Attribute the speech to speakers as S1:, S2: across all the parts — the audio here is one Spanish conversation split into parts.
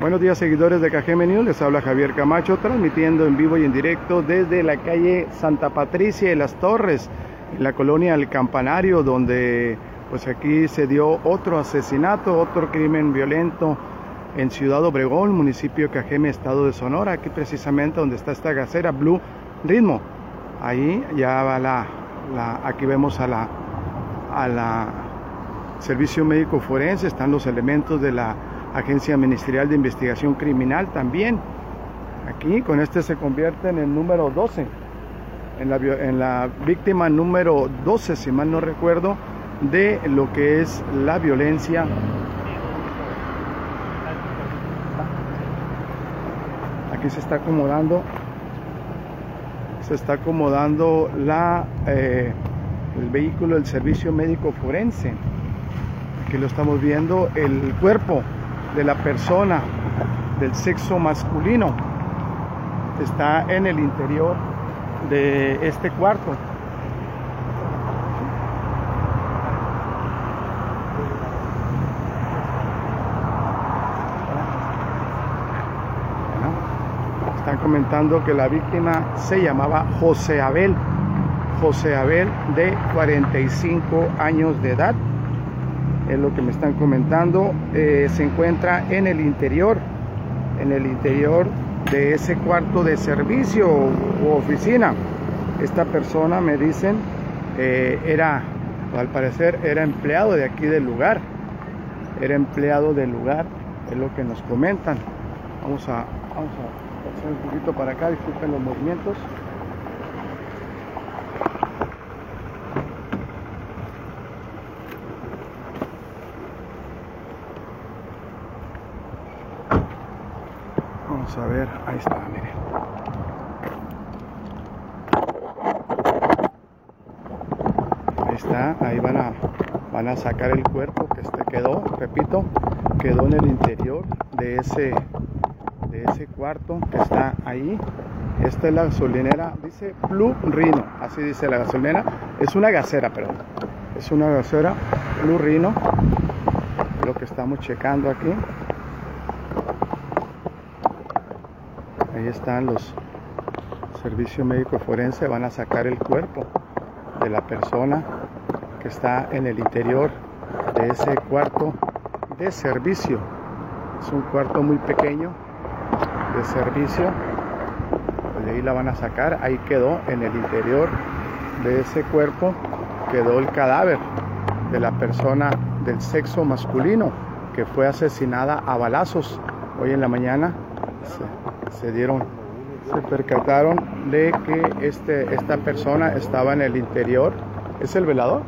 S1: Buenos días seguidores de KGM News, les habla Javier Camacho transmitiendo en vivo y en directo desde la calle Santa Patricia de las Torres, en la colonia El Campanario, donde pues aquí se dio otro asesinato, otro crimen violento en Ciudad Obregón, municipio de Cajeme, estado de Sonora, aquí precisamente donde está esta gasera Blue Ritmo. Ahí ya va la, la aquí vemos a la a la servicio médico forense, están los elementos de la Agencia Ministerial de Investigación Criminal también. Aquí con este se convierte en el número 12, en la, víctima número 12, si mal no recuerdo, de lo que es la violencia. Aquí se está acomodando se está acomodando la eh, el vehículo del servicio médico forense. Aquí lo estamos viendo el cuerpo de la persona del sexo masculino está en el interior de este cuarto. están comentando que la víctima se llamaba José Abel. José Abel de 45 años de edad es lo que me están comentando, eh, se encuentra en el interior, en el interior de ese cuarto de servicio u oficina. Esta persona, me dicen, eh, era, al parecer, era empleado de aquí del lugar. Era empleado del lugar, es lo que nos comentan. Vamos a, vamos a pasar un poquito para acá, disculpen los movimientos. A ver, ahí está, miren. Ahí está, ahí van a, van a sacar el cuerpo que este quedó, repito, quedó en el interior de ese, de ese cuarto que está ahí. Esta es la gasolinera, dice Blue Rino, así dice la gasolinera. Es una gasera, perdón. Es una gasera Blue lo que estamos checando aquí. Ahí están los servicios médico forense, van a sacar el cuerpo de la persona que está en el interior de ese cuarto de servicio. Es un cuarto muy pequeño de servicio. Pues de ahí la van a sacar. Ahí quedó en el interior de ese cuerpo, quedó el cadáver de la persona del sexo masculino que fue asesinada a balazos hoy en la mañana se dieron, se percataron de que este, esta persona estaba en el interior. ¿Es el velador?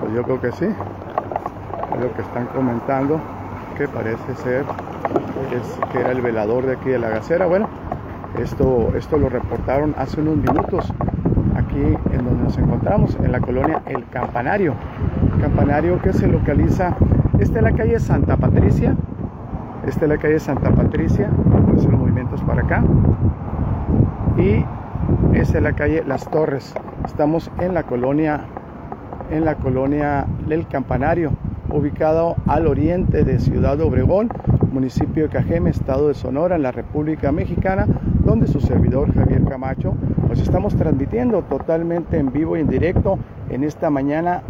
S1: Pues yo creo que sí. Es lo que están comentando, que parece ser es, que era el velador de aquí de la gacera. Bueno, esto, esto lo reportaron hace unos minutos aquí en donde nos encontramos, en la colonia El Campanario. Campanario que se localiza, esta es la calle Santa Patricia, esta es la calle Santa Patricia, los movimientos para acá. Y esta es la calle Las Torres. Estamos en la colonia, en la colonia del Campanario, ubicado al oriente de Ciudad Obregón, municipio de Cajeme, estado de Sonora, en la República Mexicana, donde su servidor Javier Camacho, nos estamos transmitiendo totalmente en vivo y en directo en esta mañana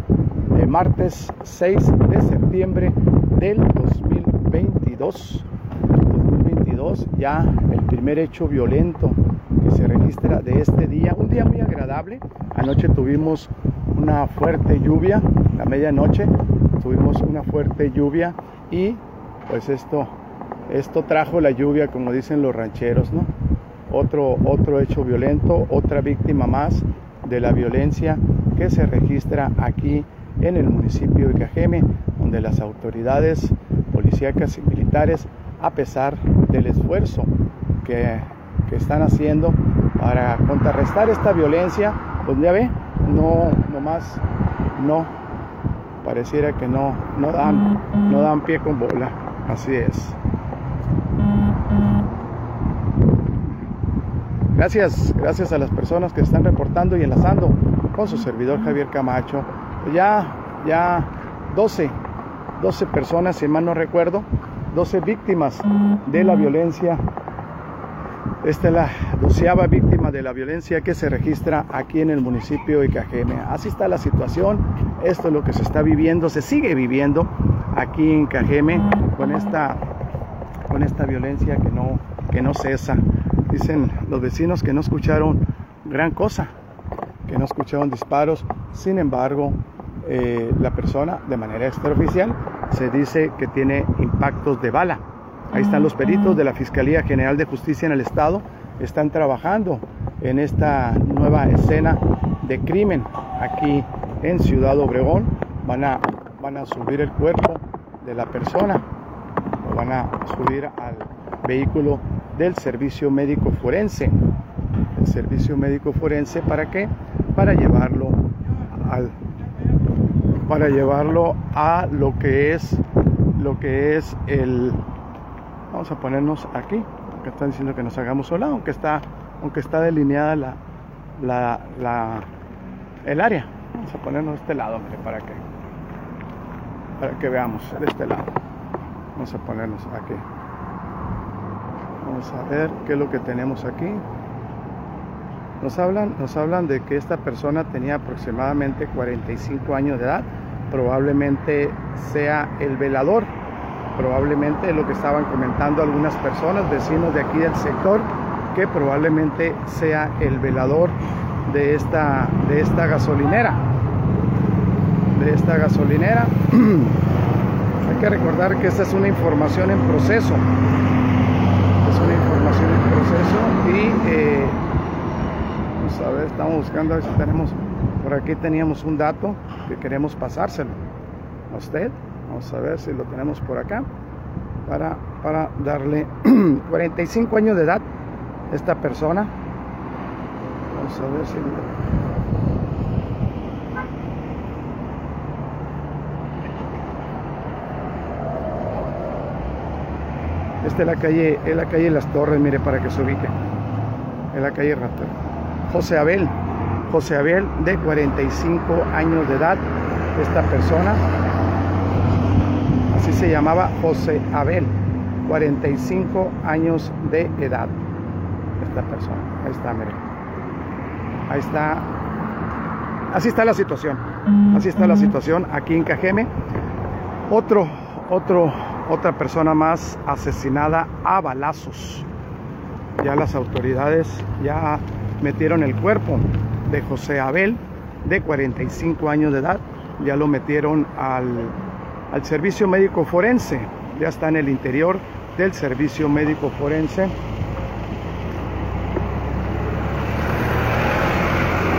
S1: de martes 6 de septiembre del 2022. 2022 ya el primer hecho violento que se registra de este día, un día muy agradable. Anoche tuvimos una fuerte lluvia, la medianoche tuvimos una fuerte lluvia y pues esto esto trajo la lluvia, como dicen los rancheros, ¿no? Otro otro hecho violento, otra víctima más de la violencia que se registra aquí en el municipio de Cajeme, donde las autoridades policíacas y militares, a pesar del esfuerzo que, están haciendo para contrarrestar esta violencia, pues ya ve, no, más no, pareciera que no, no dan, no dan pie con bola, así es. Gracias, gracias a las personas que están reportando y enlazando con su servidor Javier Camacho. Ya, ya 12, 12 personas, si mal no recuerdo, 12 víctimas de la violencia. Esta es la doceava víctima de la violencia que se registra aquí en el municipio de Cajeme. Así está la situación, esto es lo que se está viviendo, se sigue viviendo aquí en Cajeme con esta, con esta violencia que no, que no cesa. Dicen los vecinos que no escucharon gran cosa, que no escucharon disparos, sin embargo, eh, la persona de manera extraoficial se dice que tiene impactos de bala. Ahí están los peritos de la Fiscalía General de Justicia en el Estado, están trabajando en esta nueva escena de crimen aquí en Ciudad Obregón. Van a, van a subir el cuerpo de la persona, lo van a subir al vehículo del servicio médico forense. El servicio médico forense, ¿para qué? Para llevarlo al para llevarlo a lo que es lo que es el vamos a ponernos aquí que están diciendo que nos hagamos sola aunque está aunque está delineada la, la, la el área. Vamos a ponernos de este lado para que para que veamos de este lado. Vamos a ponernos aquí. Vamos a ver qué es lo que tenemos aquí nos hablan, nos hablan de que esta persona tenía aproximadamente 45 años de edad, probablemente sea el velador, probablemente es lo que estaban comentando algunas personas, vecinos de aquí del sector, que probablemente sea el velador de esta, de esta gasolinera. De esta gasolinera. Hay que recordar que esta es una información en proceso. Es una información en proceso y eh, a ver, estamos buscando a ver si tenemos, por aquí teníamos un dato que queremos pasárselo a usted. Vamos a ver si lo tenemos por acá para, para darle 45 años de edad esta persona. Vamos a ver si... Esta es la calle, es la calle Las Torres, mire, para que se ubique. Es la calle Rato. José Abel, José Abel de 45 años de edad, esta persona, así se llamaba José Abel, 45 años de edad, esta persona, ahí está, mire, ahí está, así está la situación, así está la situación aquí en Cajeme, otro, otro, otra persona más asesinada a balazos, ya las autoridades ya metieron el cuerpo de José Abel, de 45 años de edad, ya lo metieron al, al servicio médico forense, ya está en el interior del servicio médico forense.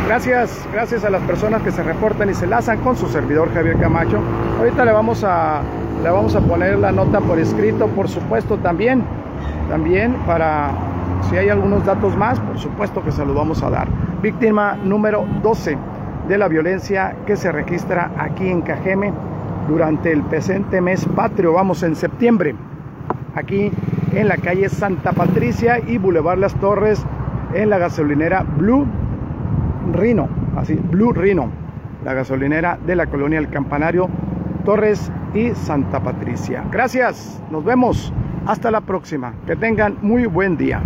S1: Gracias, gracias a las personas que se reportan y se lazan con su servidor Javier Camacho. Ahorita le vamos a, le vamos a poner la nota por escrito, por supuesto también, también para si hay algunos datos más, por supuesto que se los vamos a dar. Víctima número 12 de la violencia que se registra aquí en Cajeme durante el presente mes patrio, vamos en septiembre, aquí en la calle Santa Patricia y Boulevard Las Torres, en la gasolinera Blue Rino, así, Blue Rino, la gasolinera de la colonia El Campanario, Torres y Santa Patricia. Gracias, nos vemos, hasta la próxima, que tengan muy buen día.